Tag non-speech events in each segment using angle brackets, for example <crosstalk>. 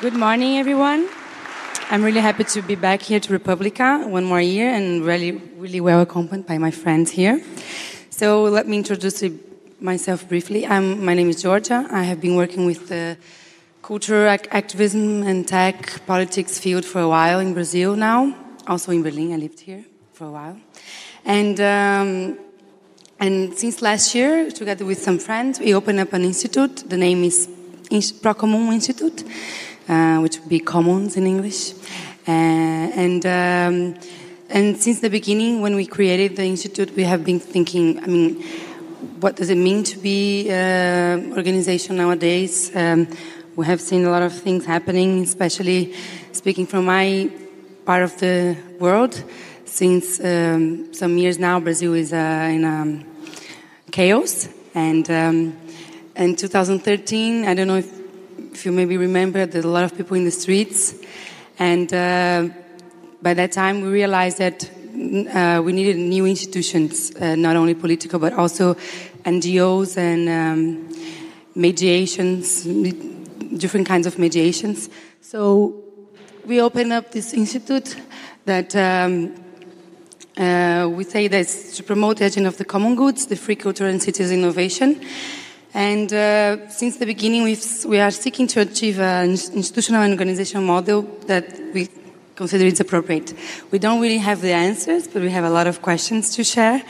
Good morning, everyone. I'm really happy to be back here to Republica one more year and really, really well accompanied by my friends here. So let me introduce myself briefly. I'm, my name is Georgia. I have been working with the culture, ac- activism, and tech politics field for a while in Brazil now. Also in Berlin, I lived here for a while. And um, and since last year, together with some friends, we opened up an institute. The name is Procomum Institute which would be commons in English. Uh, and um, and since the beginning, when we created the institute, we have been thinking. I mean, what does it mean to be uh, organization nowadays? Um, we have seen a lot of things happening, especially speaking from my part of the world. Since um, some years now, Brazil is uh, in um, chaos, and um, in 2013, I don't know if if you maybe remember, there's a lot of people in the streets. And uh, by that time, we realized that uh, we needed new institutions, uh, not only political, but also NGOs and um, mediations, different kinds of mediations. So we opened up this institute that um, uh, we say that's to promote the agenda of the common goods, the free culture and cities innovation. And uh, since the beginning, we are seeking to achieve an institutional and organizational model that we consider is appropriate. We don't really have the answers, but we have a lot of questions to share.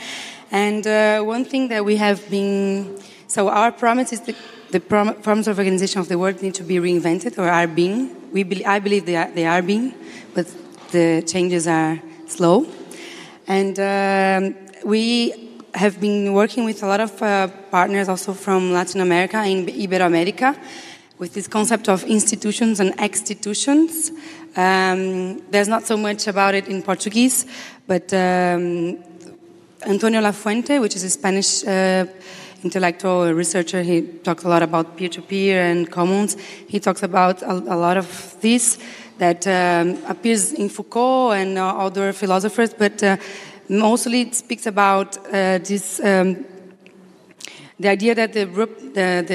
And uh, one thing that we have been, so our promise is that the forms of organization of the world need to be reinvented or are being. We be, I believe they are, they are being, but the changes are slow. And um, we have been working with a lot of uh, partners also from Latin America and Iberoamerica with this concept of institutions and extitutions. Um, there's not so much about it in Portuguese, but um, Antonio Lafuente, which is a Spanish uh, intellectual researcher, he talks a lot about peer-to-peer and commons. He talks about a, a lot of this that um, appears in Foucault and uh, other philosophers, but uh, Mostly it speaks about uh, this, um, the idea that the, the,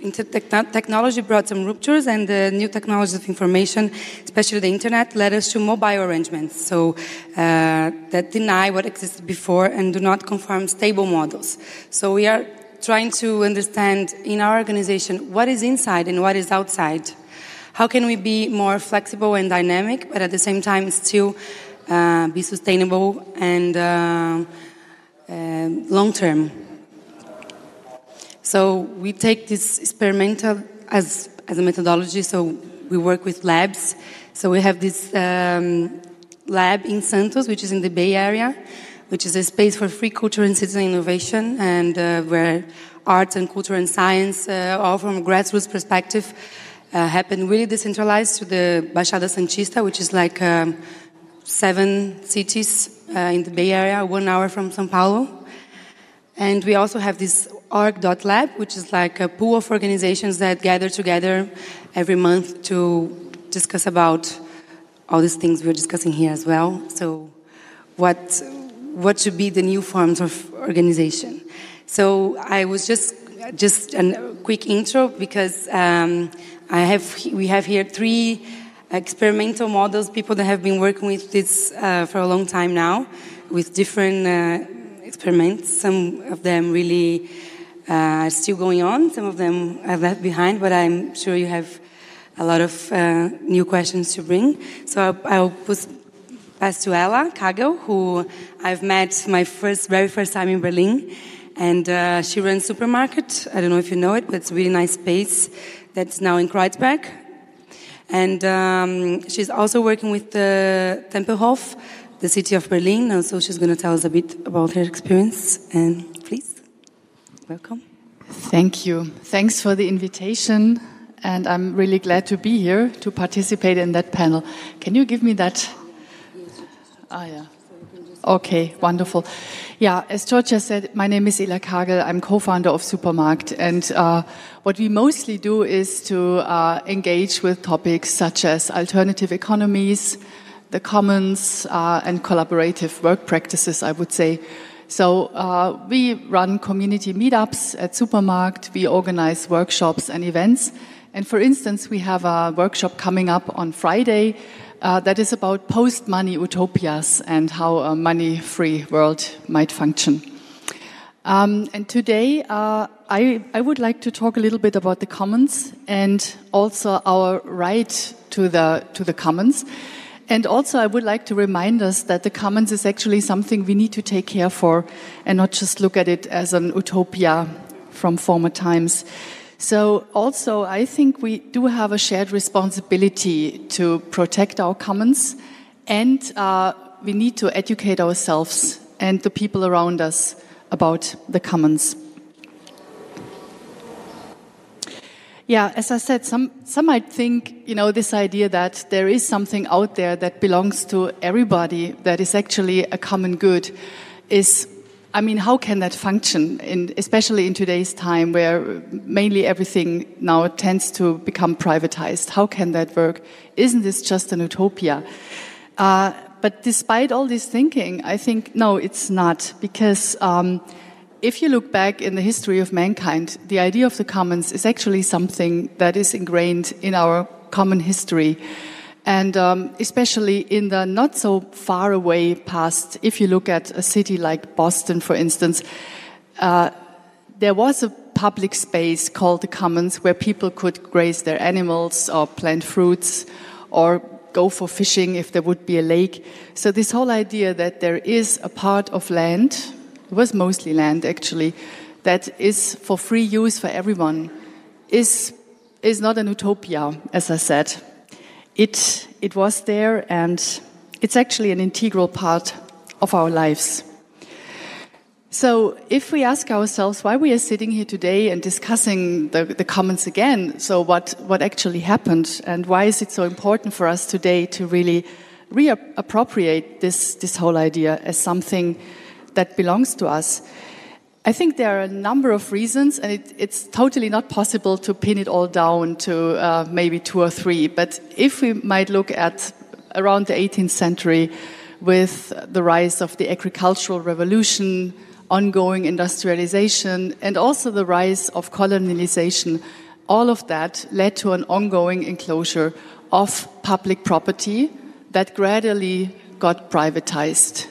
the technology brought some ruptures and the new technologies of information, especially the internet, led us to mobile arrangements. So uh, that deny what existed before and do not conform stable models. So we are trying to understand in our organization what is inside and what is outside. How can we be more flexible and dynamic, but at the same time still uh, be sustainable and uh, uh, long term. So we take this experimental as, as a methodology. So we work with labs. So we have this um, lab in Santos, which is in the Bay Area, which is a space for free culture and citizen innovation, and uh, where art and culture and science, uh, all from a grassroots perspective, uh, happen really decentralized to the Baixada Santista, which is like um, seven cities uh, in the Bay Area, one hour from Sao Paulo. And we also have this org.lab, which is like a pool of organizations that gather together every month to discuss about all these things we're discussing here as well. So, what, what should be the new forms of organization? So, I was just just a quick intro because um, I have we have here three experimental models, people that have been working with this uh, for a long time now, with different uh, experiments. Some of them really uh, are still going on, some of them are left behind, but I'm sure you have a lot of uh, new questions to bring. So I'll, I'll put, pass to Ela Kagel, who I've met my first, very first time in Berlin. And uh, she runs Supermarkt. I don't know if you know it, but it's a really nice space that's now in Kreuzberg and um, she's also working with the Tempelhof, the city of Berlin. And so she's going to tell us a bit about her experience. And please, welcome. Thank you. Thanks for the invitation. And I'm really glad to be here to participate in that panel. Can you give me that? Ah, yeah. Okay, wonderful. Yeah, as Georgia said, my name is Ela Kagel. I'm co-founder of Supermarkt, and uh, what we mostly do is to uh, engage with topics such as alternative economies, the commons, uh, and collaborative work practices. I would say So uh, we run community meetups at Supermarkt. We organize workshops and events. And for instance, we have a workshop coming up on Friday uh, that is about post-money utopias and how a money-free world might function. Um, and today, uh, I, I, would like to talk a little bit about the commons and also our right to the, to the commons. And also, I would like to remind us that the commons is actually something we need to take care for and not just look at it as an utopia from former times. So, also, I think we do have a shared responsibility to protect our commons, and uh, we need to educate ourselves and the people around us about the commons. Yeah, as I said, some, some might think, you know, this idea that there is something out there that belongs to everybody, that is actually a common good, is, I mean, how can that function, in, especially in today's time where mainly everything now tends to become privatized? How can that work? Isn't this just an utopia? Uh, but despite all this thinking, I think, no, it's not. Because um, if you look back in the history of mankind, the idea of the commons is actually something that is ingrained in our common history. And um, especially in the not so far away past, if you look at a city like Boston, for instance, uh, there was a public space called the commons where people could graze their animals or plant fruits or go for fishing if there would be a lake. So this whole idea that there is a part of land, it was mostly land actually, that is for free use for everyone, is is not an utopia, as I said. It it was there and it's actually an integral part of our lives. So, if we ask ourselves why we are sitting here today and discussing the, the, commons again, so what, what actually happened and why is it so important for us today to really reappropriate this, this whole idea as something that belongs to us? I think there are a number of reasons, and it, it's totally not possible to pin it all down to uh, maybe two or three. But if we might look at around the 18th century with the rise of the agricultural revolution, ongoing industrialization, and also the rise of colonization, all of that led to an ongoing enclosure of public property that gradually got privatized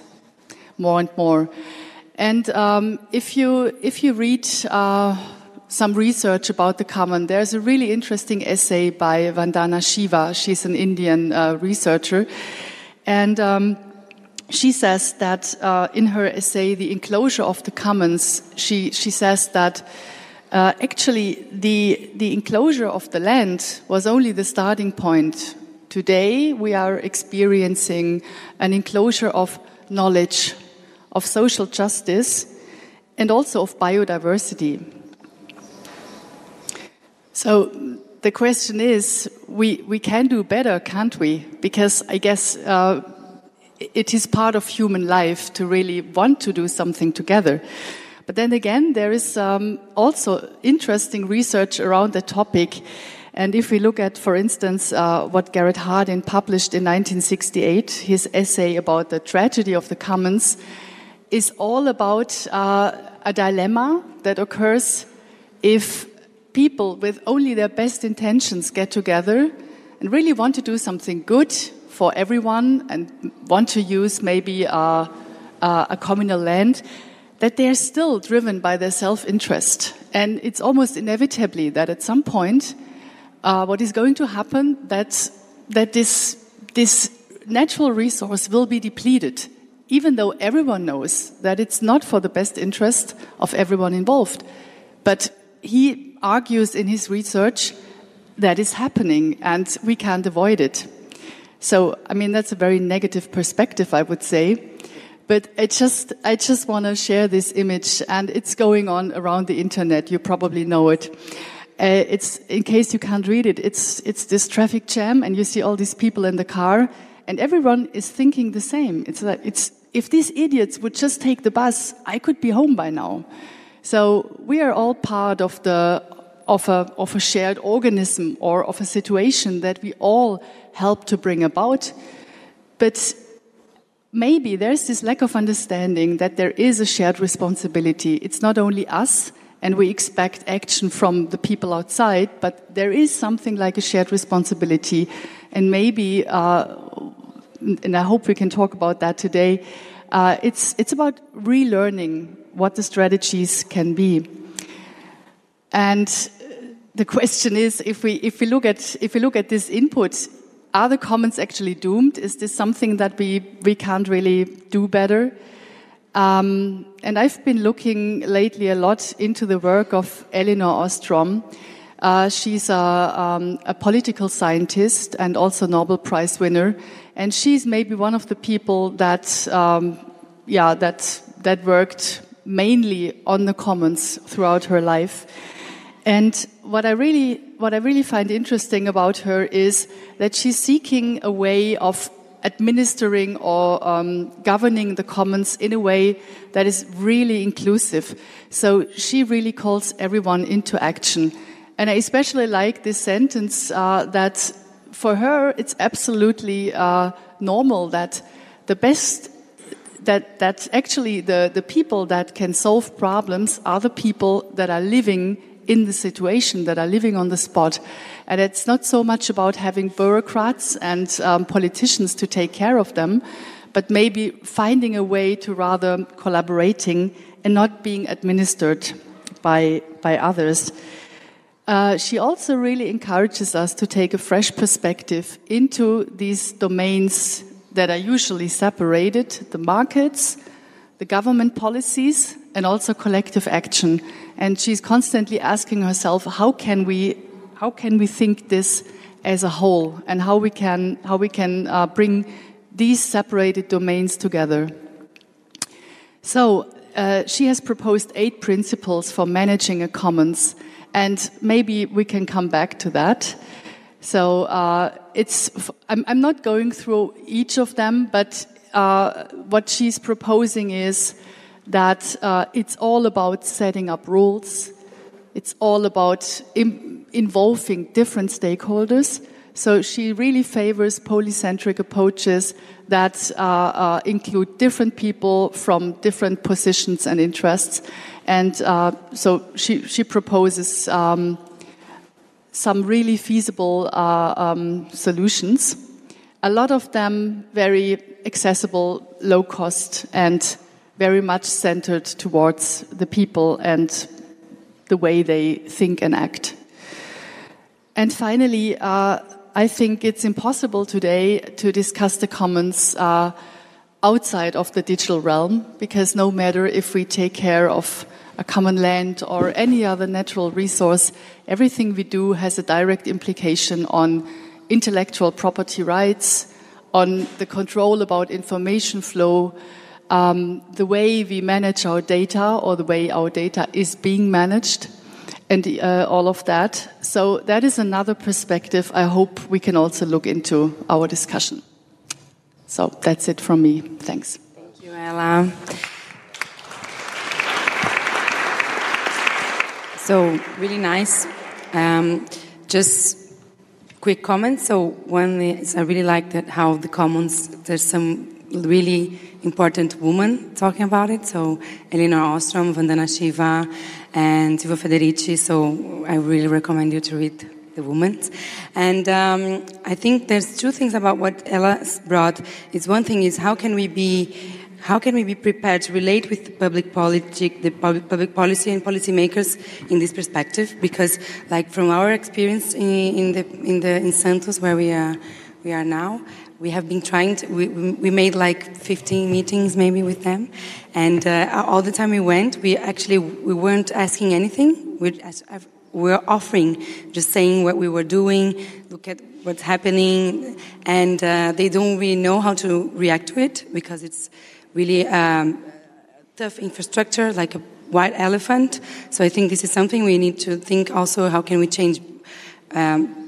more and more. And um, if you if you read uh, some research about the common, there's a really interesting essay by Vandana Shiva. She's an Indian uh, researcher, and um, she says that uh, in her essay, The Enclosure of the Commons, she, she says that uh, actually the, the enclosure of the land was only the starting point. Today, we are experiencing an enclosure of knowledge, of social justice, and also of biodiversity. So the question is, we, we can do better, can't we? Because I guess uh, it is part of human life to really want to do something together. But then again, there is um, also interesting research around the topic. And if we look at, for instance, uh, what Garrett Hardin published in 1968, his essay about the tragedy of the commons is all about uh, a dilemma that occurs if people with only their best intentions get together and really want to do something good for everyone and want to use maybe a, a communal land, that they are still driven by their self interest. And it's almost inevitably that at some point, uh, what is going to happen that that this this natural resource will be depleted, even though everyone knows that it's not for the best interest of everyone involved. But he argues in his research that is happening, and we can't avoid it. So, I mean, that's a very negative perspective, I would say. But I just, I just want to share this image, and it's going on around the internet. You probably know it. Uh, it's, in case you can't read it, it's, it's this traffic jam, and you see all these people in the car, and everyone is thinking the same. It's like, it's, if these idiots would just take the bus, I could be home by now. So we are all part of the, of a, of a shared organism or of a situation that we all help to bring about. But maybe there's this lack of understanding that there is a shared responsibility. It's not only us, and we expect action from the people outside, but there is something like a shared responsibility. And maybe, uh, and I hope we can talk about that today, uh, it's, it's about relearning what the strategies can be. And the question is, if we, if we, look, at, if we look at this input, are the commons actually doomed? Is this something that we, we can't really do better? Um, and I've been looking lately a lot into the work of Elinor Ostrom. Uh, she's a, um, a, political scientist and also Nobel Prize winner, and she's maybe one of the people that, um, yeah, that that worked mainly on the commons throughout her life. And what I really, what I really find interesting about her is that she's seeking a way of administering or um, governing the commons in a way that is really inclusive. So she really calls everyone into action. And I especially like this sentence uh, that for her it's absolutely uh, normal that the best that that actually the, the people that can solve problems are the people that are living in the situation, that are living on the spot. And it's not so much about having bureaucrats and um, politicians to take care of them, but maybe finding a way to rather collaborating and not being administered by, by others. Uh, she also really encourages us to take a fresh perspective into these domains that are usually separated the markets, the government policies, and also collective action. And she's constantly asking herself, how can we, how can we think this as a whole, and how we can, how we can uh, bring these separated domains together. So uh, she has proposed eight principles for managing a commons, and maybe we can come back to that. So uh, it's, I'm, I'm, not going through each of them, but uh, what she's proposing is that uh, it's all about setting up rules. It's all about involving different stakeholders. So she really favors polycentric approaches that uh, uh, include different people from different positions and interests. And uh, so she, she proposes um, some really feasible uh, um, solutions. A lot of them very accessible, low cost, and very much centered towards the people and the way they think and act. And finally, uh, I think it's impossible today to discuss the commons uh, outside of the digital realm because no matter if we take care of a common land or any other natural resource, everything we do has a direct implication on intellectual property rights, on the control about information flow, um, the way we manage our data or the way our data is being managed, and uh, all of that. So that is another perspective I hope we can also look into our discussion. So that's it from me. Thanks. Thank you, Ela. So really nice. Um, just quick comments. So one is I really like that how the commons there's some really important women talking about it. So Elinor Ostrom, Vandana Shiva, and Tivo Federici. So I really recommend you to read the women. And um, I think there's two things about what Ela brought. Is one thing is how can we be how can we be prepared to relate with the public policy, the public policy and policymakers in this perspective? Because, like from our experience in, in the in the in Santos, where we are we are now, we have been trying to, we, we made like 15 meetings maybe with them. And uh, all the time we went, we actually, we weren't asking anything. We were offering, just saying what we were doing, look at what's happening. And uh, they don't really know how to react to it because it's really um, tough infrastructure, like a white elephant. So I think this is something we need to think also, how can we change um,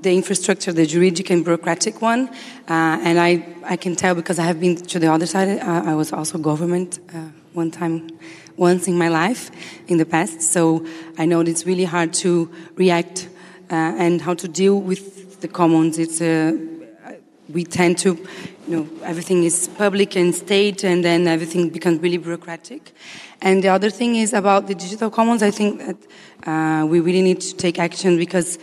the infrastructure, the juridic and bureaucratic one. Uh, and I, I can tell because I have been to the other side. Uh, I was also government uh, one time, once in my life in the past. So I know it's really hard to react uh, and how to deal with the commons. It's a we tend to, you know, everything is public and state, and then everything becomes really bureaucratic. And the other thing is about the digital commons. I think that uh, we really need to take action because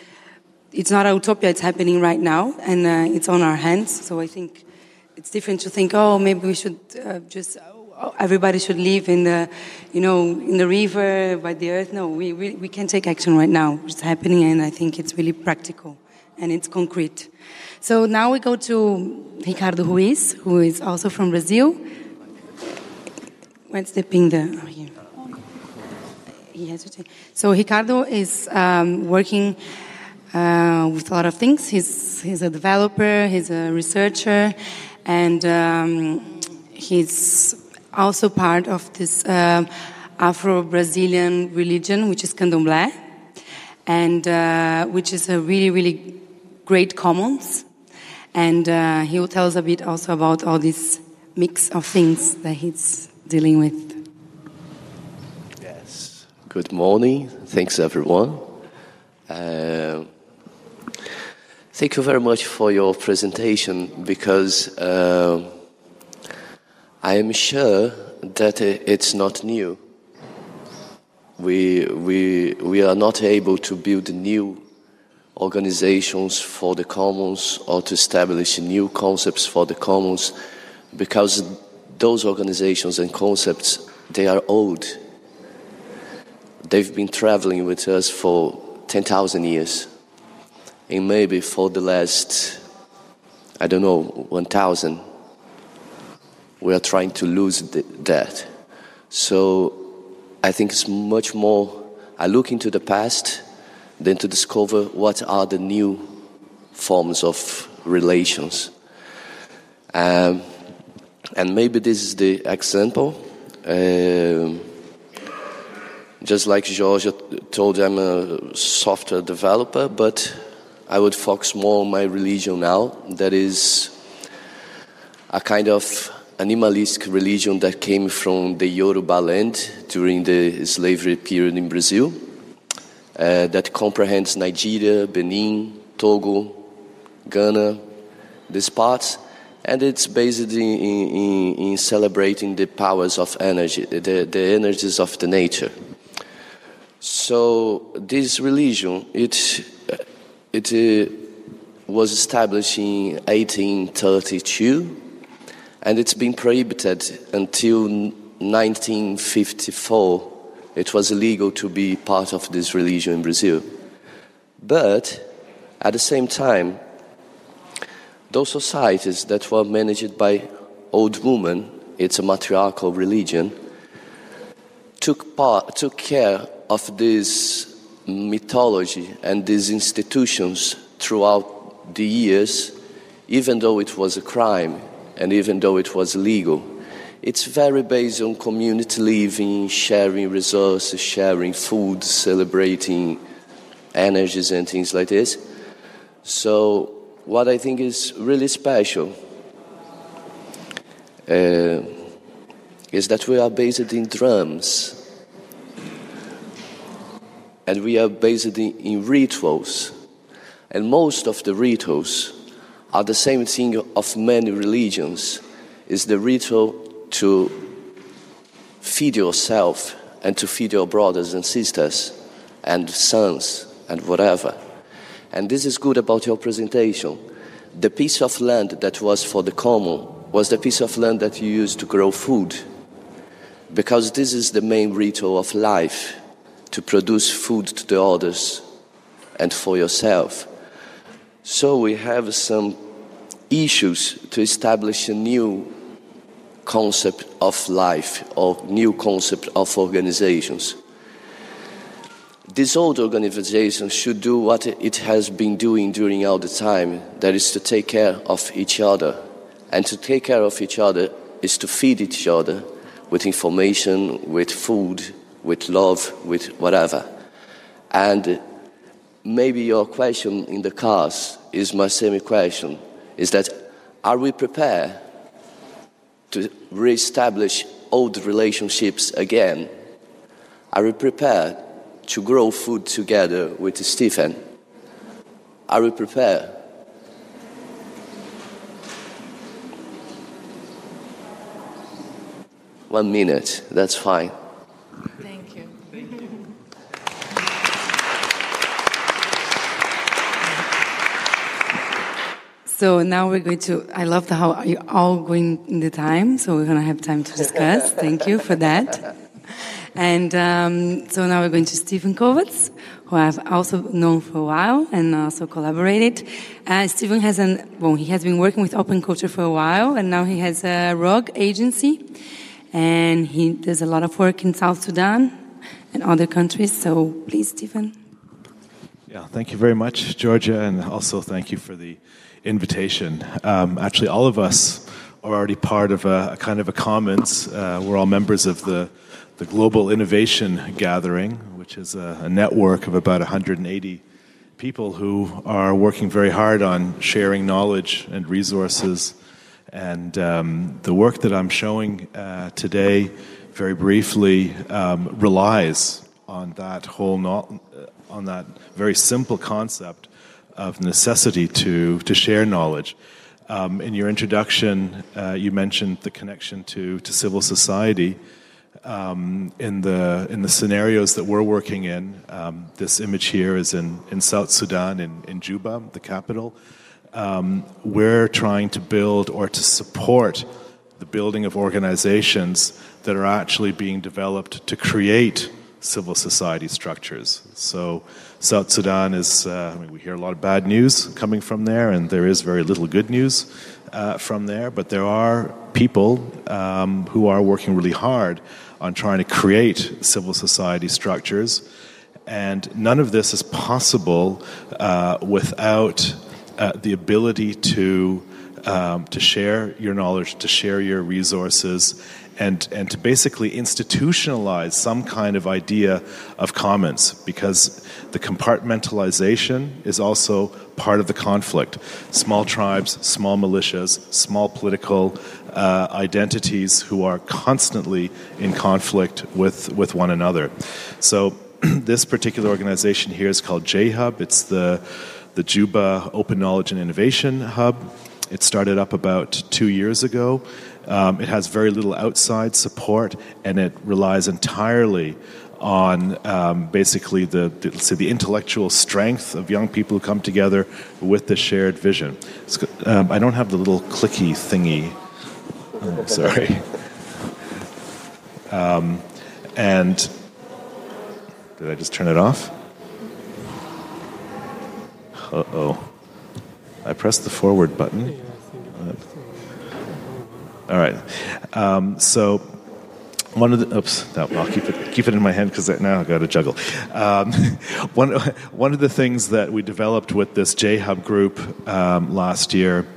it's not a utopia; it's happening right now, and uh, it's on our hands. So I think it's different to think, oh, maybe we should uh, just everybody should live in the, you know, in the river by the earth. No, we we, we can take action right now. It's happening, and I think it's really practical and it's concrete. So now we go to Ricardo Ruiz, who is also from Brazil. Where's the ping there? Oh, here. He has to take. So Ricardo is um, working uh, with a lot of things. He's, he's a developer, he's a researcher, and um, he's also part of this uh, Afro-Brazilian religion, which is Candomblé, and uh, which is a really, really great commons and uh, he will tell us a bit also about all this mix of things that he's dealing with. Yes. Good morning. Thanks, everyone. Uh, thank you very much for your presentation because uh, I am sure that uh, it's not new. We, we, we are not able to build new organizations for the commons or to establish new concepts for the commons because those organizations and concepts they are old. They've been traveling with us for 10,000 years. And maybe for the last i don't know 1000 we are trying to lose that so i think it's much more i look into the past than to discover what are the new forms of relations. Um, and maybe this is the example. Um, just like Georgia told, I'm a software developer, but I would focus more on my religion now. That is a kind of animalistic religion that came from the Yoruba land during the slavery period in Brazil uh, that comprehends Nigeria, Benin, Togo, Ghana, these parts, and it's based in, in, in celebrating the powers of energy, the, the energies of the nature. So this religion, it, it uh, was established in 1832, and it's been prohibited until 1954 it was illegal to be part of this religion in Brazil. But at the same time, those societies that were managed by old women, it's a matriarchal religion, took, part, took care of this mythology and these institutions throughout the years, even though it was a crime and even though it was legal, It's very based on community living, sharing resources, sharing food, celebrating energies and things like this. So, what I think is really special uh, is that we are based in drums and we are based in, in rituals. And most of the rituals are the same thing of many religions is the ritual to feed yourself and to feed your brothers and sisters and sons and whatever. And this is good about your presentation. The piece of land that was for the common was the piece of land that you used to grow food. Because this is the main ritual of life to produce food to the others and for yourself. So we have some issues to establish a new concept of life or new concept of organizations. This old organization should do what it has been doing during all the time, that is to take care of each other. And to take care of each other is to feed each other with information, with food, with love, with whatever. And maybe your question in the cars is my same question is that are we prepared to re-establish old relationships again? Are we prepared to grow food together with stephen? Are we prepared? One minute that's fine. So now we're going to. I love how you're all going in the time, so we're going to have time to discuss. Thank you for that. And um, so now we're going to Stephen Kovats, who I've also known for a while and also collaborated. Uh, Stephen has an well, he has been working with open culture for a while, and now he has a r0g agency, and he does a lot of work in South Sudan and other countries. So please, Stephen. Yeah, thank you very much, Georgia, and also thank you for the invitation. Um, actually, all of us are already part of a, a kind of a commons. Uh, we're all members of the, the Global Innovation Gathering, which is a, a network of about 180 people who are working very hard on sharing knowledge and resources. And um, the work that I'm showing uh, today, very briefly, um, relies on that whole no- on that very simple concept of necessity to, to share knowledge. Um, in your introduction, uh, you mentioned the connection to, to civil society. Um, in, the, in the scenarios that we're working in, um, this image here is in, in South Sudan, in, in Juba, the capital. Um, we're trying to build or to support the building of organizations that are actually being developed to create civil society structures. So, South Sudan is, uh, I mean, we hear a lot of bad news coming from there, and there is very little good news uh, from there, but there are people um, who are working really hard on trying to create civil society structures, and none of this is possible uh, without uh, the ability to. Um, to share your knowledge, to share your resources, and, and to basically institutionalize some kind of idea of commons because the compartmentalization is also part of the conflict. Small tribes, small militias, small political uh, identities who are constantly in conflict with, with one another. So, <clears throat> this particular organization here is called J Hub. It's the, the Juba Open Knowledge and Innovation Hub. It started up about two years ago. Um, it has very little outside support, and it relies entirely on um, basically the, the, let's say the intellectual strength of young people who come together with the shared vision. Um, I don't have the little clicky thingy. Oh, sorry. <laughs> Um, and did I just turn it off? Uh oh. I pressed the forward button. All right. Um, so one of the oops, no, I'll keep it keep it in my hand because now I've got to juggle. Um, <laughs> one one of the things that we developed with this J Hub group um, last year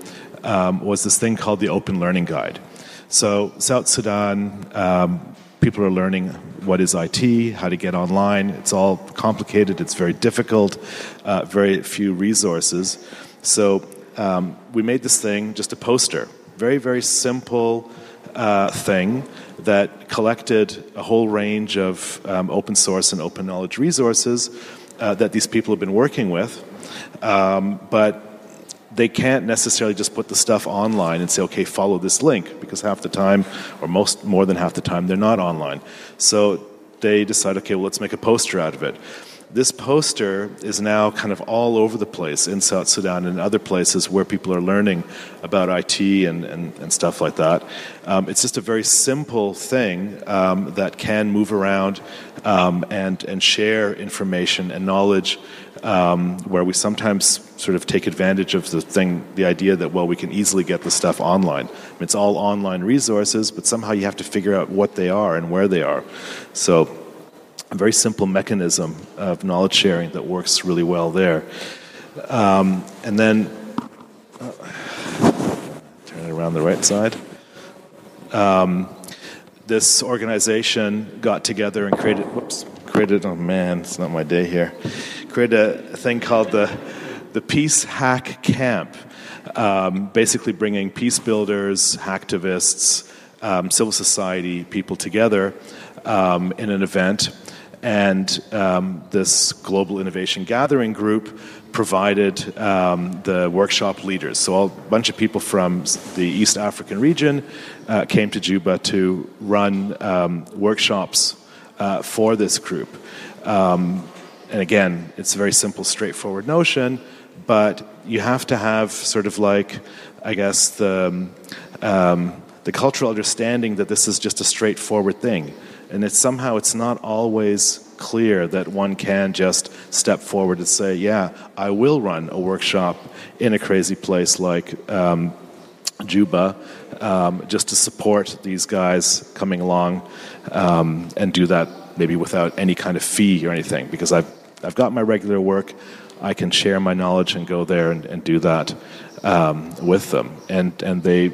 um, was this thing called the Open Learning Guide. So South Sudan. Um, people are learning what is IT, how to get online. It's all complicated. It's very difficult. Uh, very few resources. So um, we made this thing just a poster very, very simple uh, thing that collected a whole range of um, open source and open knowledge resources uh, that these people have been working with. Um, but they can't necessarily just put the stuff online and say, okay, follow this link, because half the time, or most more than half the time, they're not online. So they decide, okay, well, let's make a poster out of it. This poster is now kind of all over the place in South Sudan and other places where people are learning about IT and, and, and stuff like that. Um, it's just a very simple thing um, that can move around um, and, and share information and knowledge um, where we sometimes sort of take advantage of the thing, the idea that, well, we can easily get the stuff online. I mean, it's all online resources, but somehow you have to figure out what they are and where they are. So, a very simple mechanism of knowledge sharing that works really well there. Um, and then, uh, turn it around the right side. Um, this organization got together and created, whoops, created, oh man, it's not my day here, created a thing called the, the Peace Hack Camp, um, basically bringing peace builders, hacktivists, um, civil society people together um, in an event And um, this Global Innovation Gathering Group provided um, the workshop leaders. So a bunch of people from the East African region uh, came to Juba to run um, workshops uh, for this group. Um, and again, it's a very simple, straightforward notion, but you have to have sort of like, I guess, the, um, the cultural understanding that this is just a straightforward thing. And it's somehow it's not always clear that one can just step forward and say, "Yeah, I will run a workshop in a crazy place like um, Juba, um, just to support these guys coming along um, and do that maybe without any kind of fee or anything." Because I've I've got my regular work, I can share my knowledge and go there and, and do that um, with them, and and they.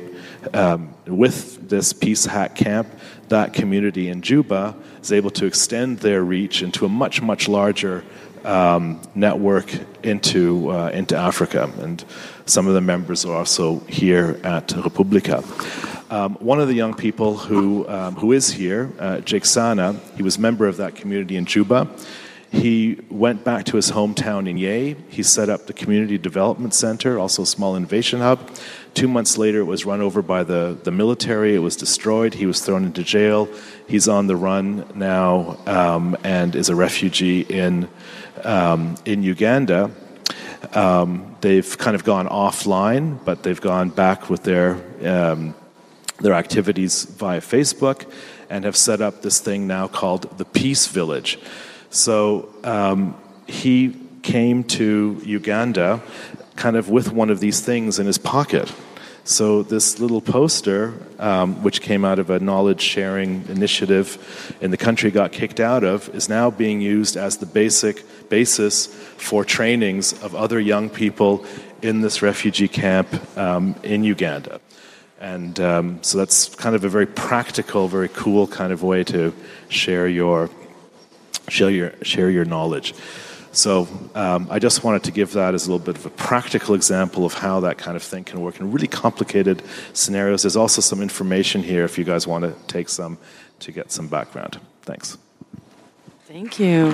Um, with this Peace Hack Camp, that community in Juba is able to extend their reach into a much, much larger um, network into, uh, into Africa. And some of the members are also here at Republica. Um, one of the young people who, um, who is here, uh, Jake Sana, he was member of that community in Juba. He went back to his hometown in Yei. He set up the Community Development Center, also a small innovation hub. Two months later, it was run over by the, the military. It was destroyed. He was thrown into jail. He's on the run now um, and is a refugee in, um, in Uganda. Um, they've kind of gone offline, but they've gone back with their, um, their activities via Facebook and have set up this thing now called the Peace Village. So um, he came to Uganda kind of with one of these things in his pocket. So, this little poster, um, which came out of a knowledge sharing initiative in the country got kicked out of, is now being used as the basic basis for trainings of other young people in this refugee camp um, in Uganda. And um, so that's kind of a very practical, very cool kind of way to share your share your, share your knowledge. So um, I just wanted to give that as a little bit of a practical example of how that kind of thing can work in really complicated scenarios. There's also some information here if you guys want to take some to get some background. Thanks. Thank you.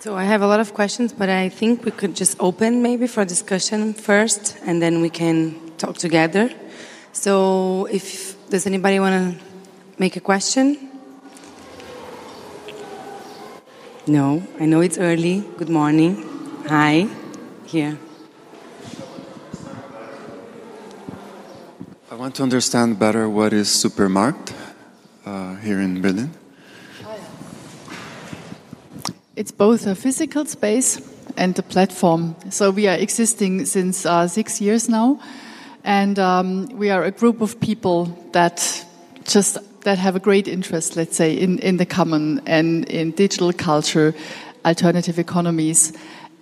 So I have a lot of questions, but I think we could just open maybe for discussion first, and then we can talk together. So if does anybody want to make a question? No, I know it's early. Good morning. Hi. Here. I want to understand better what is Supermarkt uh, here in Berlin. It's both a physical space and a platform. So we are existing since uh, six years now. And um, we are a group of people that just that have a great interest, let's say, in, in the common and in digital culture, alternative economies.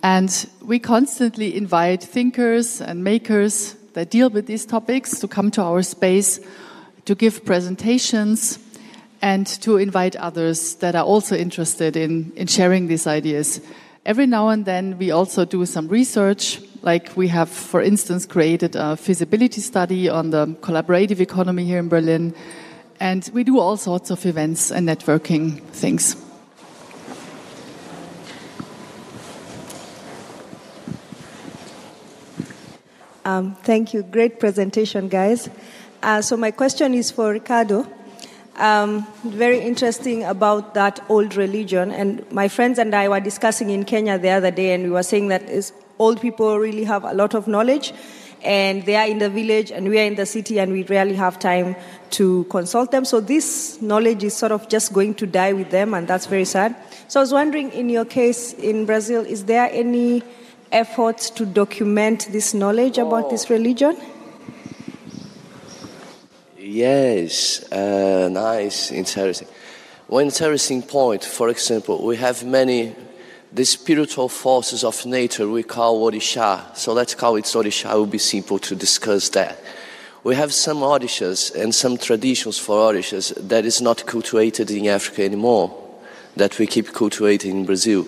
And we constantly invite thinkers and makers that deal with these topics to come to our space, to give presentations, and to invite others that are also interested in, in sharing these ideas. Every now and then, we also do some research like we have, for instance, created a feasibility study on the collaborative economy here in Berlin. And we do all sorts of events and networking things. Um, thank you. Great presentation, guys. Uh, so, my question is for Ricardo. Um, very interesting about that old religion. And my friends and I were discussing in Kenya the other day, and we were saying that old people really have a lot of knowledge and they are in the village and we are in the city and we rarely have time to consult them. So this knowledge is sort of just going to die with them and that's very sad. So I was wondering in your case in Brazil, is there any efforts to document this knowledge about this religion? Yes, uh, nice, interesting. One interesting point, for example, we have many the spiritual forces of nature we call Orisha. So let's call it Orisha, it will be simple to discuss that. We have some Orishas and some traditions for Orishas that is not cultivated in Africa anymore, that we keep cultivating in Brazil.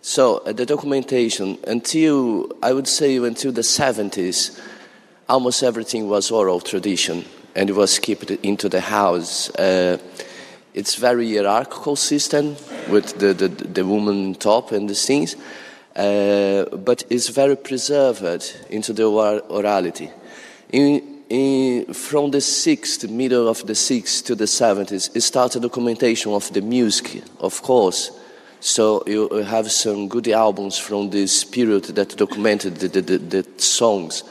So uh, the documentation, until, I would say until the 70s, almost everything was oral tradition. and it was kept into the house. Uh, it's very hierarchical system with the, the, the woman top and the things, uh, but it's very preserved into the orality. In, in, from the 6th, middle of the 6th to the 70s, it started documentation of the music, of course. So you have some good albums from this period that documented the, the, the songs.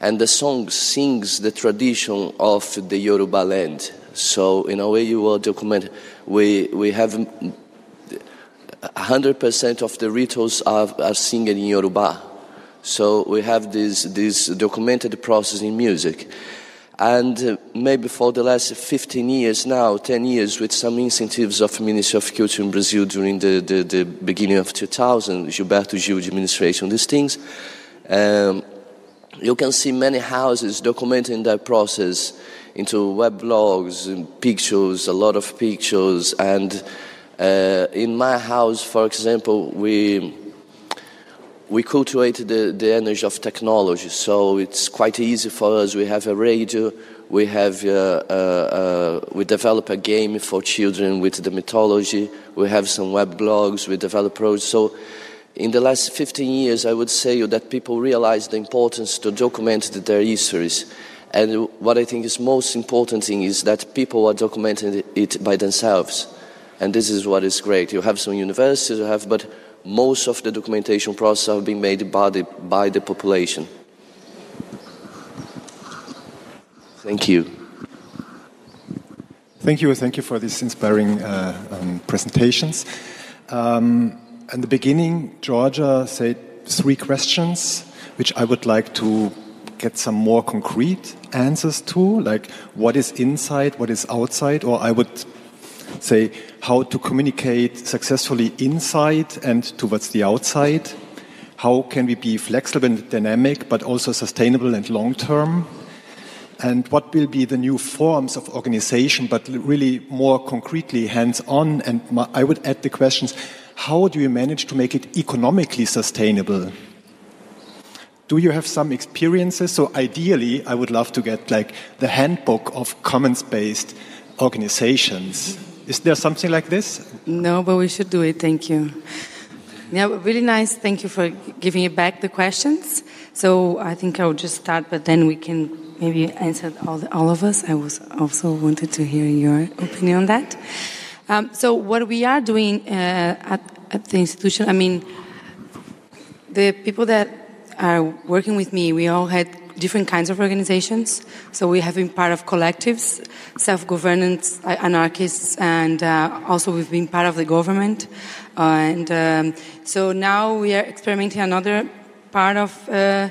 And the song sings the tradition of the Yoruba land. So in a way you will document, we, we have 100% of the rituals are, are singing in Yoruba. So we have this, this documented process in music. And uh, maybe for the last 15 years now, 10 years, with some incentives of Ministry of Culture in Brazil during the, the, the beginning of 2000, Gilberto Gil administration, these things, um, you can see many houses documenting that process into web blogs and pictures, a lot of pictures. And uh, in my house, for example, we we cultivate the, the energy of technology, so it's quite easy for us. We have a radio, we have uh, uh, uh, we develop a game for children with the mythology. We have some web blogs. We develop projects. So, in the last 15 years, I would say that people realize the importance to document their histories. And what I think is most important thing is that people are documenting it by themselves. And this is what is great. You have some universities, you have, but most of the documentation process have been made by the, by the population. Thank you. Thank you. Thank you for these inspiring uh, um, presentations. Um, in the beginning, Georgia said three questions, which I would like to get some more concrete answers to, like what is inside, what is outside, or I would say how to communicate successfully inside and towards the outside. How can we be flexible and dynamic, but also sustainable and long term? And what will be the new forms of organization, but really more concretely hands on? And I would add the questions how do you manage to make it economically sustainable? Do you have some experiences? So ideally, I would love to get like the handbook of commons-based organizations. Is there something like this? No, but we should do it. Thank you. Yeah, really nice. Thank you for giving it back the questions. So I think I'll just start, but then we can maybe answer all, the, all of us. I was also wanted to hear your opinion on that. Um, so what we are doing uh, at, at the institution, I mean, the people that are working with me, we all had different kinds of organizations. So we have been part of collectives, self-governance, uh, anarchists, and uh, also we've been part of the government. Uh, and um, so now we are experimenting another part of uh,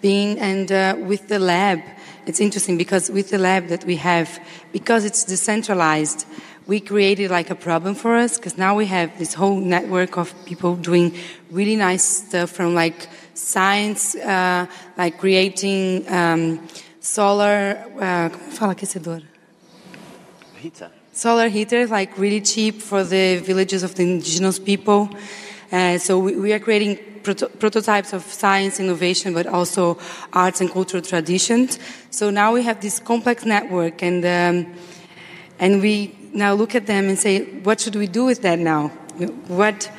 being and uh, with the lab. It's interesting because with the lab that we have, because it's decentralized, we created like a problem for us because now we have this whole network of people doing really nice stuff from like science, uh, like creating um, solar, uh, como fala aquecedor? Heater. Solar heaters, like really cheap for the villages of the indigenous people. Uh, so we, we, are creating proto prototypes of science innovation, but also arts and cultural traditions. So now we have this complex network, and um, and we now look at them and say, what should we do with that now? What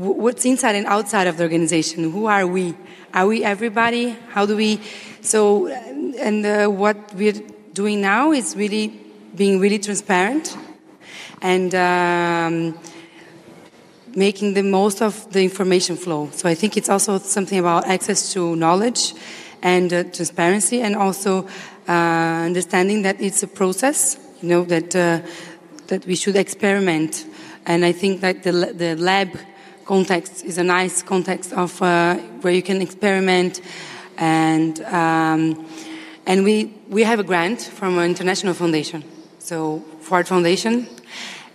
what's inside and outside of the organization. Who are we? Are we everybody? How do we? So, and uh, what we're doing now is really being really transparent and um, making the most of the information flow. So I think it's also something about access to knowledge and uh, transparency, and also uh, understanding that it's a process. You know that uh, that we should experiment, and I think that the the lab context is a nice context of uh, where you can experiment and um, and we we have a grant from an international foundation. So Ford Foundation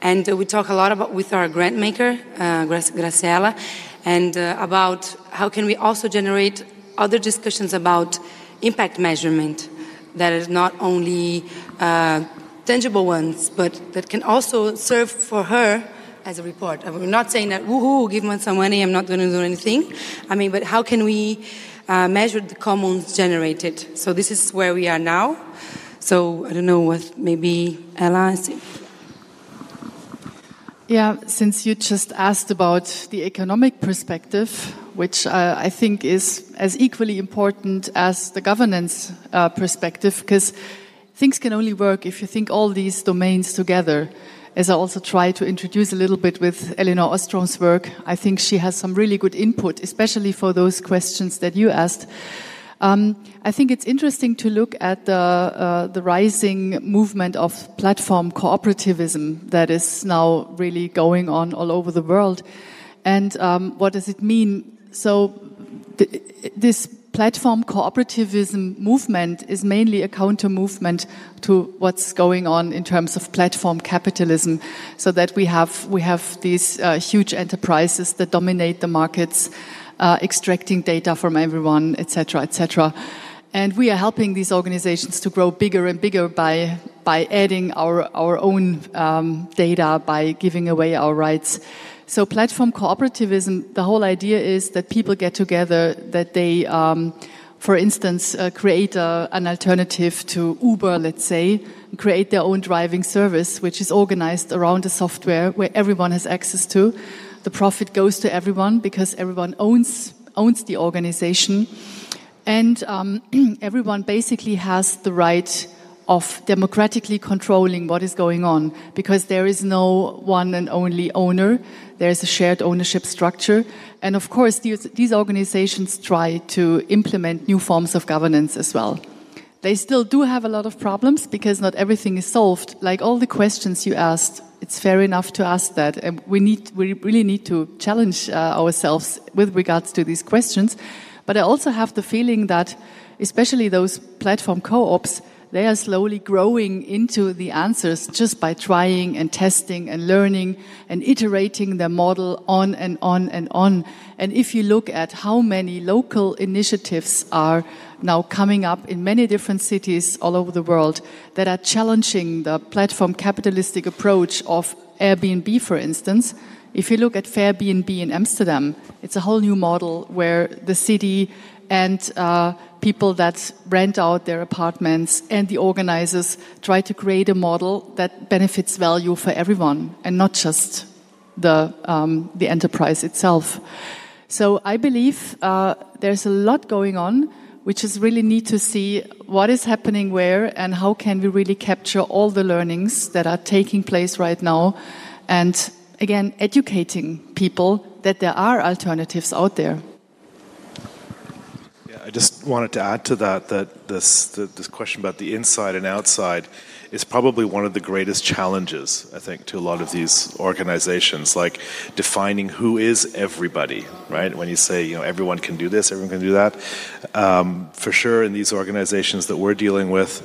and uh, we talk a lot about with our grant maker uh, Graciela and uh, about how can we also generate other discussions about impact measurement that is not only uh, tangible ones but that can also serve for her as a report. We're not saying that, woohoo, give me some money, I'm not going to do anything. I mean, but how can we uh, measure the commons generated? So this is where we are now. So I don't know what maybe Ela. Yeah, since you just asked about the economic perspective, which uh, I think is as equally important as the governance uh, perspective, because things can only work if you think all these domains together. As I also try to introduce a little bit with Elinor Ostrom's work, I think she has some really good input, especially for those questions that you asked. Um, I think it's interesting to look at the, uh, the rising movement of platform cooperativism that is now really going on all over the world. And um, what does it mean? So, th this platform cooperativism movement is mainly a counter movement to what's going on in terms of platform capitalism, so that we have, we have these uh, huge enterprises that dominate the markets uh, extracting data from everyone, etc., etc. And we are helping these organizations to grow bigger and bigger by by adding our our own um, data, by giving away our rights. So platform cooperativism, the whole idea is that people get together, that they, um, for instance, uh, create a, an alternative to Uber, let's say, create their own driving service, which is organized around a software where everyone has access to. The profit goes to everyone because everyone owns owns the organization, and um, <clears throat> everyone basically has the right of democratically controlling what is going on because there is no one and only owner. There is a shared ownership structure. And of course, these, these organizations try to implement new forms of governance as well. They still do have a lot of problems because not everything is solved. Like all the questions you asked it's fair enough to ask that. And we, need, we really need to challenge uh, ourselves with regards to these questions. But I also have the feeling that, especially those platform co ops, they are slowly growing into the answers just by trying and testing and learning and iterating their model on and on and on. And if you look at how many local initiatives are now coming up in many different cities all over the world that are challenging the platform capitalistic approach of Airbnb, for instance, if you look at Fairbnb in Amsterdam, it's a whole new model where the city and uh, people that rent out their apartments and the organizers try to create a model that benefits value for everyone and not just the, um, the enterprise itself. So I believe uh, there's a lot going on. which is really neat to see what is happening where and how can we really capture all the learnings that are taking place right now and again educating people that there are alternatives out there. I just wanted to add to that that this the, this question about the inside and outside is probably one of the greatest challenges I think to a lot of these organizations, like defining who is everybody. Right? When you say you know everyone can do this, everyone can do that. Um, for sure, in these organizations that we're dealing with,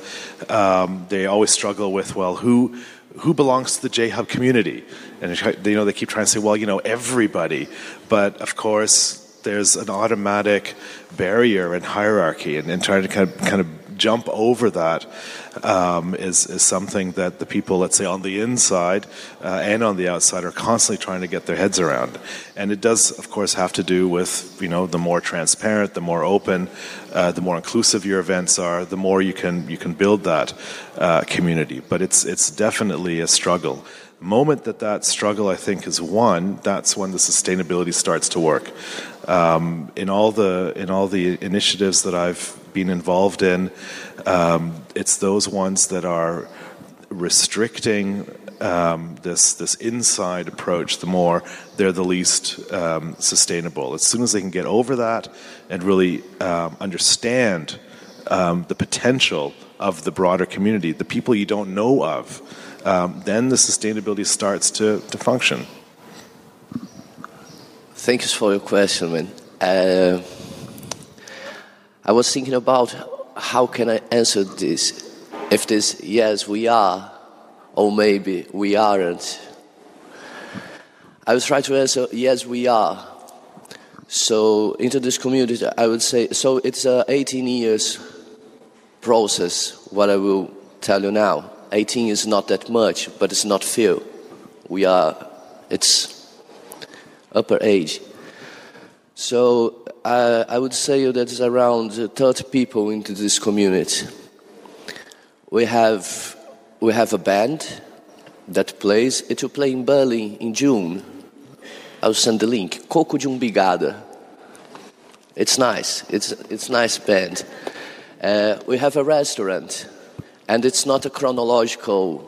um, they always struggle with well who who belongs to the JHub community, and you know they keep trying to say well you know everybody, but of course there's an automatic barrier and hierarchy, and, and trying to kind of, kind of jump over that um, is is something that the people, let's say, on the inside uh, and on the outside, are constantly trying to get their heads around. And it does, of course, have to do with you know the more transparent, the more open, uh, the more inclusive your events are, the more you can you can build that uh, community. But it's it's definitely a struggle moment that that struggle, I think, is won, that's when the sustainability starts to work. Um, in all the in all the initiatives that I've been involved in, um, it's those ones that are restricting um, this this inside approach, the more they're the least um, sustainable. As soon as they can get over that and really um, understand um, the potential of the broader community, the people you don't know of then the sustainability starts to, to function. Thank you for your question, man. Uh, I was thinking about how can I answer this. If this, yes, we are, or maybe we aren't. I will try to answer, yes, we are. So into this community, I would say, so it's a 18 years process, what I will tell you now. 18 is not that much, but it's not few. We are, it's upper age. So uh, I would say that it's around 30 people into this community. We have, we have a band that plays. It will play in Berlin in June. I'll send the link. Coco de Umbigada. It's nice. It's, it's nice band. Uh, we have a restaurant, and it's not a chronological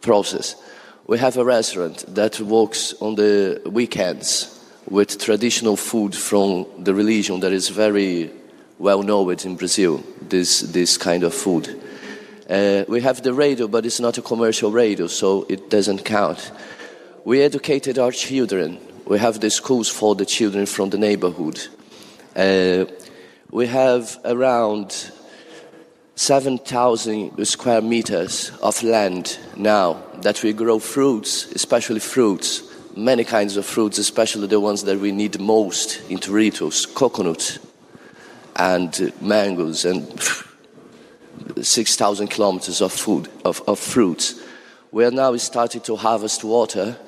process. We have a restaurant that works on the weekends with traditional food from the religion that is very well known in Brazil, this, this kind of food. Uh, we have the radio, but it's not a commercial radio, so it doesn't count. We educated our children. We have the schools for the children from the neighborhood. Uh, we have around 7,000 square meters of land now that we grow fruits, especially fruits, many kinds of fruits, especially the ones that we need most in Toritos, coconut and mangoes and 6,000 kilometers of food, of, of fruits. We are now starting to harvest water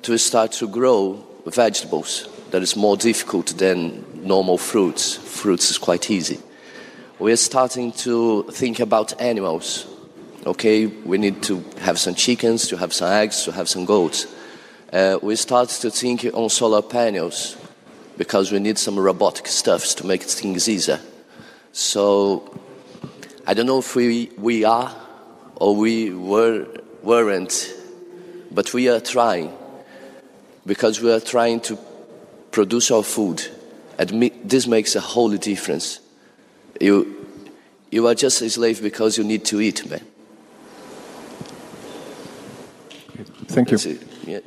to start to grow vegetables. That is more difficult than normal fruits. Fruits is quite easy. We are starting to think about animals. Okay, we need to have some chickens, to have some eggs, to have some goats. Uh, we start to think on solar panels because we need some robotic stuffs to make things easier. So I don't know if we, we are or we were, weren't, but we are trying because we are trying to produce our food. This makes a whole difference. You, you are just a slave because you need to eat, man. Thank you. Yeah.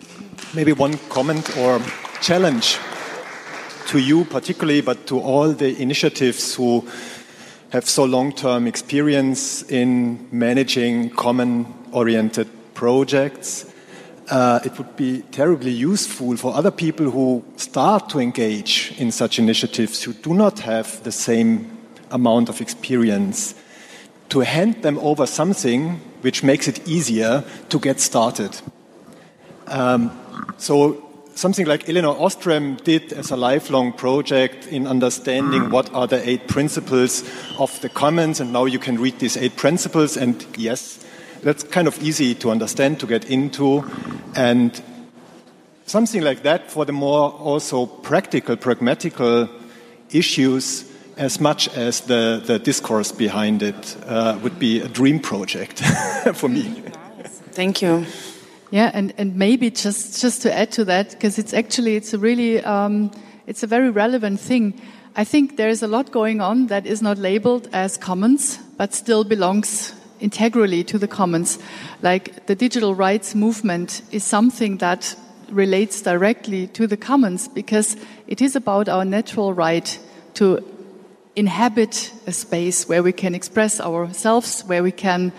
Maybe one comment or challenge to you particularly, but to all the initiatives who have so long-term experience in managing common-oriented projects. Uh, it would be terribly useful for other people who start to engage in such initiatives who do not have the same amount of experience to hand them over something which makes it easier to get started. Um, so something like Elinor Ostrom did as a lifelong project in understanding what are the eight principles of the commons, and now you can read these eight principles, and yes, that's kind of easy to understand, to get into, and something like that for the more also practical, pragmatical issues as much as the, the discourse behind it uh, would be a dream project <laughs> for me. Thank you. Yeah, and, and maybe just, just to add to that, because it's actually, it's a really, um, it's a very relevant thing. I think there is a lot going on that is not labeled as commons, but still belongs integrally to the commons. Like the digital rights movement is something that relates directly to the commons because it is about our natural right to inhabit a space where we can express ourselves, where we can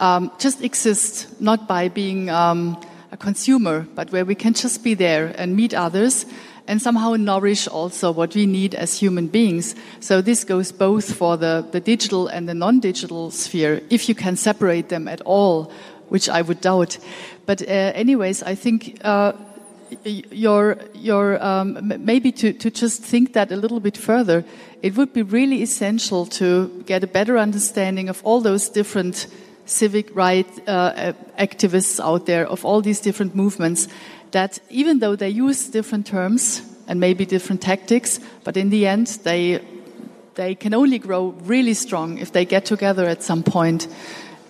um, just exist, not by being um, a consumer, but where we can just be there and meet others and somehow nourish also what we need as human beings. So this goes both for the, the digital and the non-digital sphere, if you can separate them at all, which I would doubt. But uh, anyways, I think uh, your your um, maybe to, to just think that a little bit further, it would be really essential to get a better understanding of all those different civic rights uh, activists out there of all these different movements that even though they use different terms and maybe different tactics, but in the end they they can only grow really strong if they get together at some point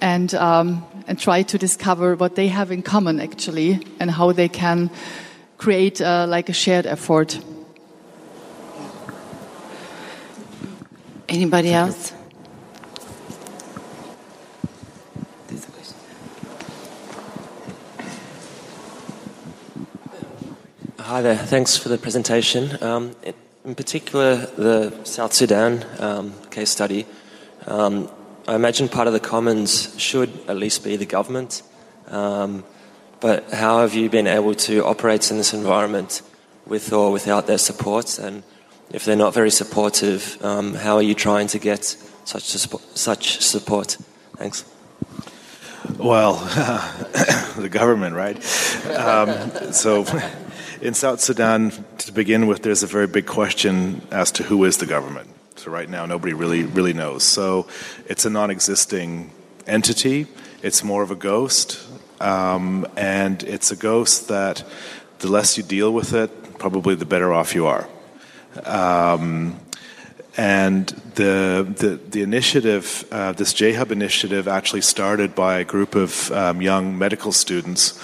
and um, and try to discover what they have in common actually and how they can create uh, like a shared effort. Anybody else? Hi there. Thanks for the presentation. Um, in particular, the South Sudan um, case study. Um, I imagine part of the commons should at least be the government. Um, but how have you been able to operate in this environment with or without their support? And if they're not very supportive, um, how are you trying to get such such support? Thanks. Well, <laughs> the government, right? Um, so in South Sudan, to begin with, there's a very big question as to who is the government. So right now, nobody really really knows. So it's a non-existing entity. It's more of a ghost, um, and it's a ghost that the less you deal with it, probably the better off you are. Um, and the, the, the initiative, uh, this JHub initiative, actually started by a group of um, young medical students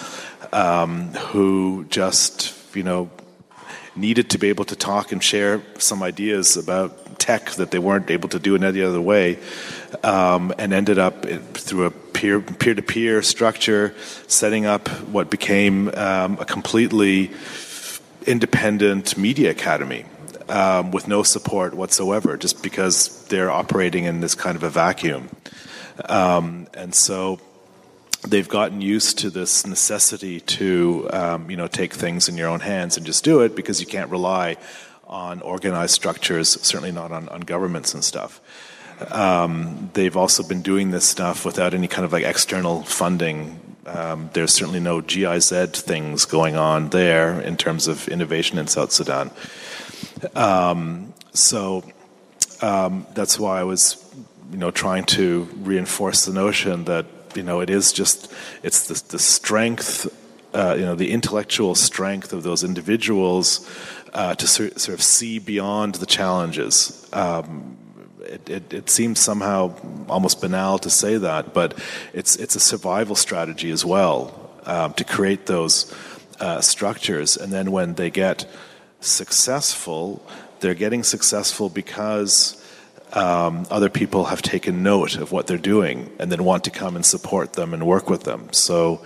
um, who just, you know, needed to be able to talk and share some ideas about tech that they weren't able to do in any other way, um, and ended up through a peer to peer structure, setting up what became um, a completely independent media academy um, with no support whatsoever, just because they're operating in this kind of a vacuum. Um, and so they've gotten used to this necessity to, um, you know, take things in your own hands and just do it because you can't rely on organized structures, certainly not on, on governments and stuff. Um, they've also been doing this stuff without any kind of like external funding um, there's certainly no GIZ things going on there in terms of innovation in South Sudan. Um, so um, that's why I was, you know, trying to reinforce the notion that you know it is just it's the, the strength, uh, you know, the intellectual strength of those individuals uh, to sort, of see beyond the challenges. Um, it, it, it, seems somehow almost banal to say that, but it's it's a survival strategy as well um, to create those uh, structures, and then when they get successful, they're getting successful because um, other people have taken note of what they're doing and then want to come and support them and work with them. So,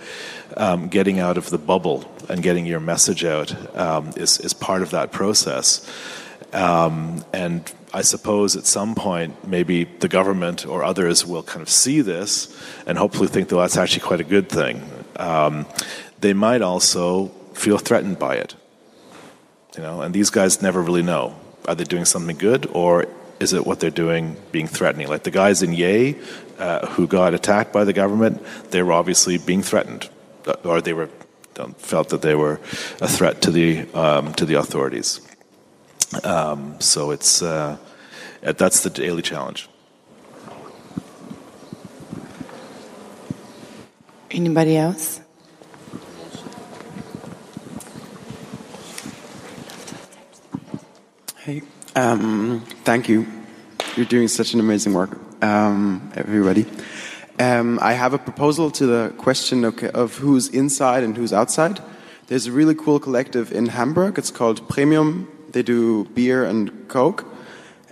um, getting out of the bubble and getting your message out um, is, is part of that process. Um, and I suppose at some point, maybe the government or others will kind of see this and hopefully think that that's actually quite a good thing. Um, they might also feel threatened by it. You know, and these guys never really know. Are they doing something good or is it what they're doing being threatening? Like the guys in Yei uh, who got attacked by the government, they were obviously being threatened, or they were felt that they were a threat to the um, to the authorities. Um, so it's uh, that's the daily challenge. Anybody else? Hey, um, thank you. You're doing such an amazing work, um, everybody. Um, I have a proposal to the question of, of, who's inside and who's outside. There's a really cool collective in Hamburg. It's called Premium. They do beer and Coke,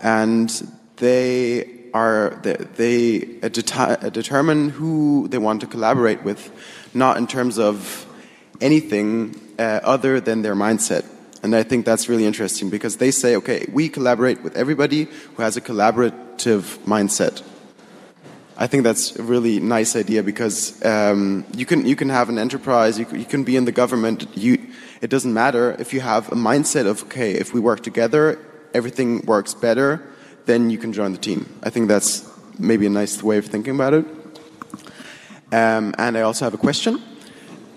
and they are they, they determine who they want to collaborate with, not in terms of anything uh, other than their mindset. And I think that's really interesting because they say, okay, we collaborate with everybody who has a collaborative mindset. I think that's a really nice idea because um, you can you can have an enterprise, you can, you can be in the government. You, it doesn't matter if you have a mindset of okay, if we work together, everything works better. Then you can join the team. I think that's maybe a nice way of thinking about it. Um, and I also have a question.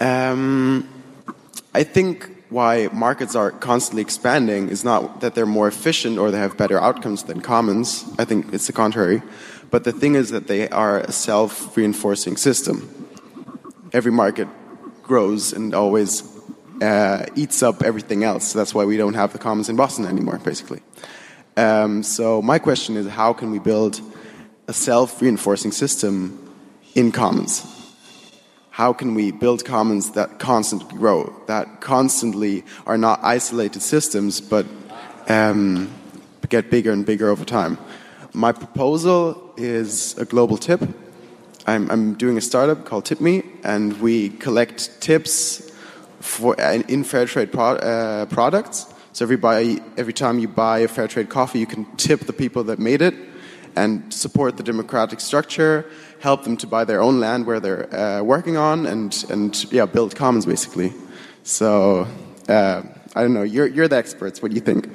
Um, I think why markets are constantly expanding is not that they're more efficient or they have better outcomes than commons. I think it's the contrary. But the thing is that they are a self reinforcing system. Every market grows and always uh, eats up everything else. That's why we don't have the commons in Boston anymore, basically. Um, so, my question is how can we build a self reinforcing system in commons? how can we build commons that constantly grow, that constantly are not isolated systems, but um, get bigger and bigger over time. My proposal is a global tip. I'm, I'm doing a startup called TipMe, and we collect tips for uh, in fair trade pro, uh, products. So every, buy, every time you buy a fair trade coffee, you can tip the people that made it and support the democratic structure help them to buy their own land where they're uh, working on, and and yeah, build commons basically. So uh, I don't know. You're you're the experts. What do you think?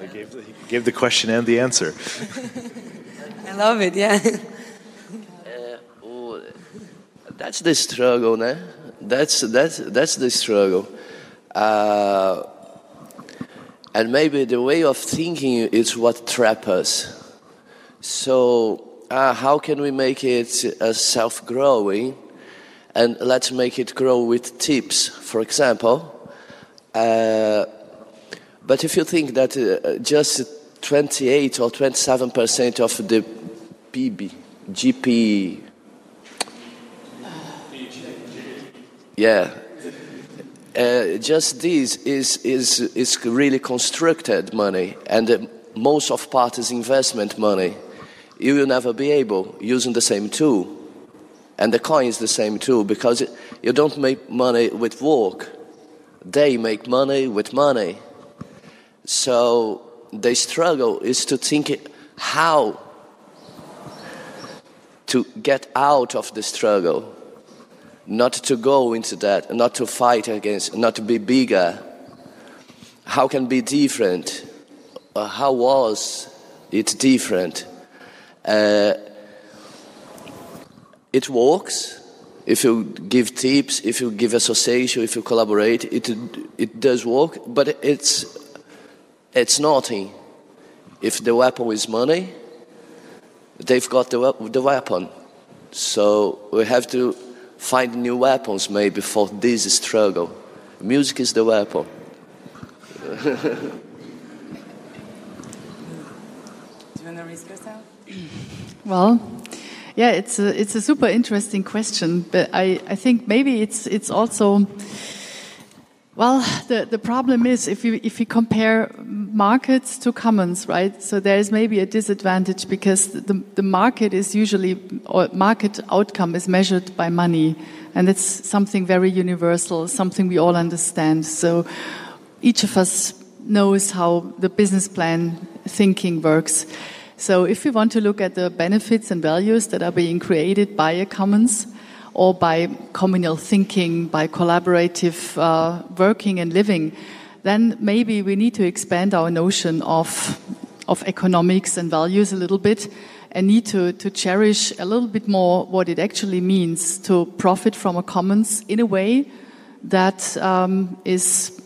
I gave the, gave the question and the answer. I love it. Yeah. That's the struggle, né? That's that's that's the struggle. Uh, And maybe the way of thinking is what traps us. So, uh, how can we make it uh, self growing? And let's make it grow with tips, for example. Uh, but if you think that uh, just 28 or 27 percent of the PB, GP, yeah, uh, just this is, is, is really constructed money, and uh, most of part is investment money. You will never be able using the same tool, and the coin is the same tool because you don't make money with work. They make money with money. So the struggle is to think how to get out of the struggle not to go into that, not to fight against, not to be bigger. How can be different? Uh, how was it different? Uh, it works if you give tips, if you give association, if you collaborate. It it does work, but it's it's nothing. If the weapon is money, they've got the the weapon. So we have to find new weapons maybe for this struggle. Music is the weapon. <laughs> Do you want to risk yourself? <clears throat> Well, yeah, it's a, it's a super interesting question, but I, I think maybe it's, it's also, well, the, the problem is if you, if you compare markets to commons, right? So there is maybe a disadvantage because the, the market is usually, or market outcome is measured by money. And it's something very universal, something we all understand. So each of us knows how the business plan thinking works. So if we want to look at the benefits and values that are being created by a commons, or by communal thinking, by collaborative uh, working and living, then maybe we need to expand our notion of, of economics and values a little bit and need to, to cherish a little bit more what it actually means to profit from a commons in a way that um, is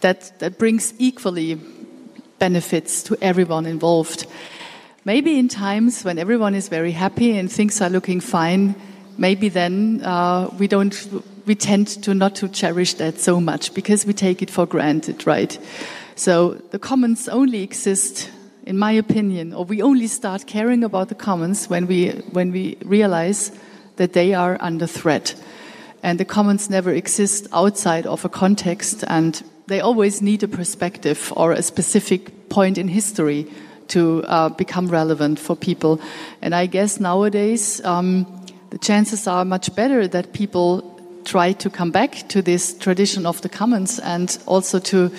that, that brings equally benefits to everyone involved. Maybe in times when everyone is very happy and things are looking fine, maybe then uh, we don't we tend to not to cherish that so much because we take it for granted, right? So the commons only exist, in my opinion, or we only start caring about the commons when we, when we realize that they are under threat. And the commons never exist outside of a context and they always need a perspective or a specific point in history to uh, become relevant for people. And I guess nowadays, um, the chances are much better that people try to come back to this tradition of the commons and also to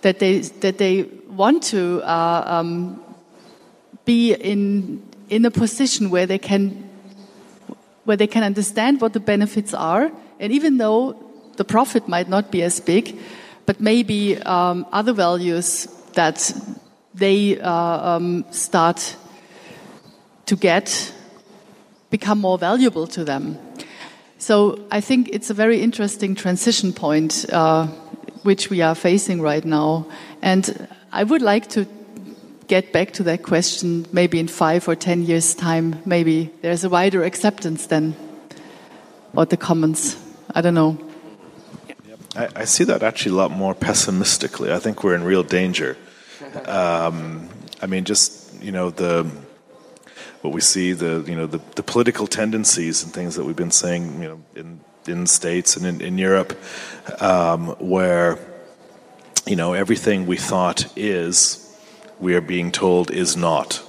that they that they want to uh, um, be in in a position where they can where they can understand what the benefits are. And even though the profit might not be as big but maybe um, other values that they uh, um, start to get become more valuable to them so I think it's a very interesting transition point uh, which we are facing right now. And I would like to get back to that question maybe in five or ten years' time. Maybe there's a wider acceptance then about the commons. I don't know. I, I see that actually a lot more pessimistically. I think we're in real danger. <laughs> Um, I mean, just you know the what we see the you know the, the political tendencies and things that we've been saying you know in in states and in, in Europe um, where you know everything we thought is we are being told is not.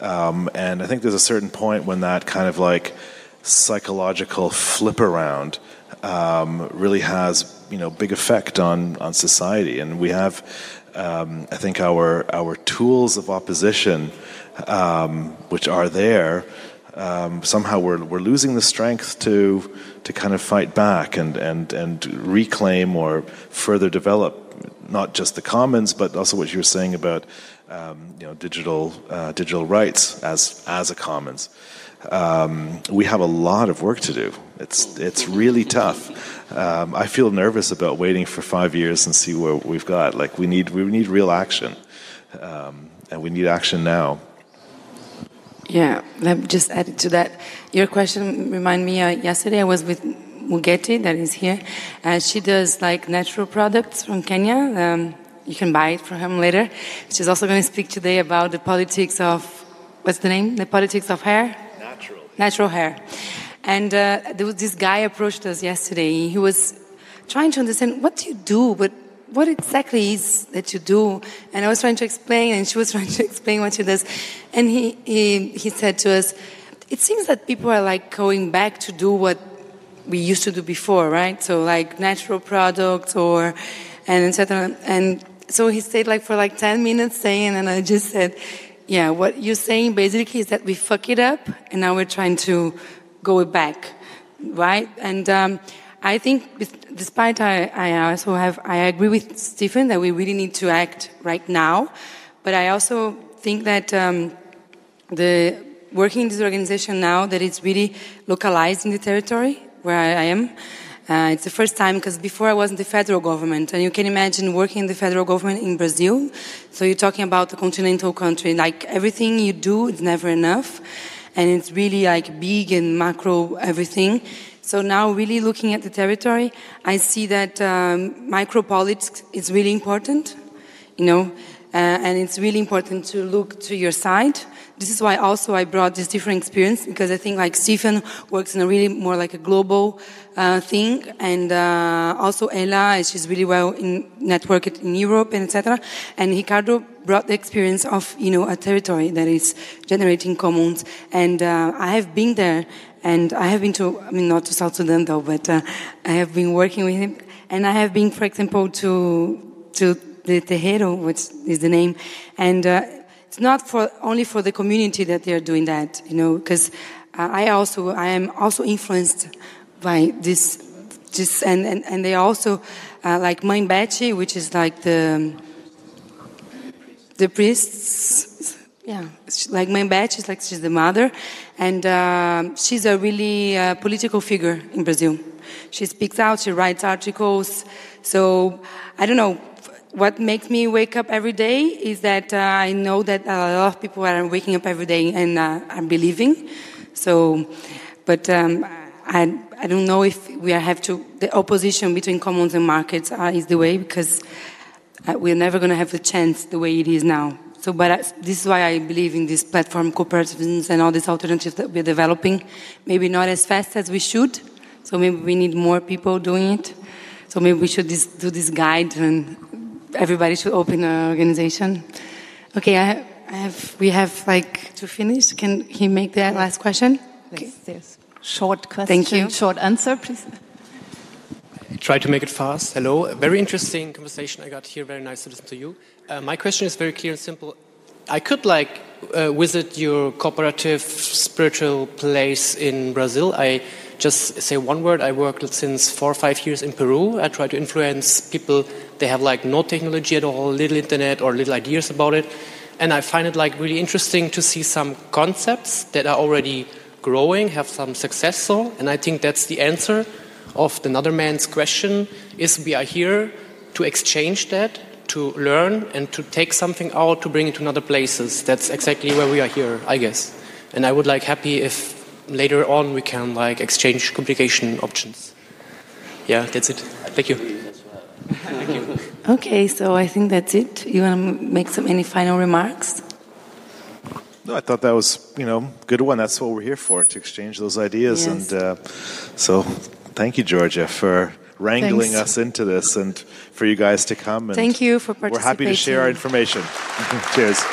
Um, and I think there's a certain point when that kind of like psychological flip around um, really has you know big effect on on society. And we have um, I think our our tools of opposition um, which are there, um, somehow we're, we're losing the strength to, to kind of fight back and, and, and reclaim or further develop not just the commons, but also what you were saying about um, you know, digital, uh, digital rights as, as a commons. um, we have a lot of work to do. It's it's really tough. Um, I feel nervous about waiting for five years and see what we've got. Like we need we need real action, um, and we need action now. Yeah, let me just add to that. Your question remind me. Uh, yesterday I was with Mugeti, that is here. Uh, she does like natural products from Kenya. Um, you can buy it from him later. She's also going to speak today about the politics of what's the name? The politics of hair. Natural. Natural hair. And uh, there was this guy approached us yesterday. He was trying to understand what do you do, but what exactly is that you do? And I was trying to explain, and she was <laughs> trying to explain what she does. And he, he, he said to us, it seems that people are like going back to do what we used to do before, right? So like natural products or, and etc. And so he stayed like for like 10 minutes saying, and I just said, yeah, what you're saying basically is that we fuck it up and now we're trying to go back, right? And, um, I think, despite I, I also have, I agree with Stephen that we really need to act right now, but I also think that um, the working in this organization now that it's really localized in the territory where I, am. Uh, it's the first time because before I was in the federal government, and you can imagine working in the federal government in Brazil. So you're talking about a continental country. Like everything you do is never enough, and it's really like big and macro everything. So now, really looking at the territory, I see that um, micropolitics is really important. You know, uh, and it's really important to look to your side. This is why also I brought this different experience because I think like Stephen works in a really more like a global uh, thing, and uh, also Ela, she's really well in networked in Europe and etc. And Ricardo brought the experience of you know a territory that is generating commons, and uh, I have been there, and I have been to I mean not to South Sudan though, but uh, I have been working with him, and I have been, for example, to to the Terreiro, which is the name, and uh, it's not for only for the community that they are doing that, you know, because uh, I also I am also influenced by this, this and and, and they also uh, like Mãe Beth, which is like the the priests. Yeah, like Mãe Beth, is like she's the mother, and uh, she's a really uh, political figure in Brazil. She speaks out, she writes articles. So I don't know what makes me wake up every day is that uh, I know that a lot of people are waking up every day and uh, are believing. So, but um, I, I don't know if we have to, the opposition between commons and markets uh, is the way because uh, we're never going to have the chance the way it is now. So, but uh, this is why I believe in this platform cooperatives and all these alternatives that we're developing. Maybe not as fast as we should. So maybe we need more people doing it. So maybe we should do this guide and everybody should open an organization. Okay, I, I have, we have like to finish. Can he make the last question? Okay. Yes. Short question. Thank you. Short answer, please. Try to make it fast. Hello. Very interesting conversation I got here. Very nice to listen to you. Uh, my question is very clear and simple. I could like uh, visit your cooperative spiritual place in Brazil. I just say one word. I worked since four or five years in Peru. I try to influence people. They have like no technology at all, little internet or little ideas about it. And I find it like really interesting to see some concepts that are already growing, have some success. So, and I think that's the answer of another man's question: is we are here to exchange that, to learn, and to take something out to bring it to other places. That's exactly where we are here, I guess. And I would like happy if later on we can like exchange communication options. Yeah, that's it. Thank you. Thank you. Okay, so I think that's it. You want to make some any final remarks? No, I thought that was you know good one. That's what we're here for to exchange those ideas. Yes. And uh, so, thank you, Georgia, for wrangling Thanks. us into this and for you guys to come. And Thank you for participating. We're happy to share our information. <laughs> Cheers.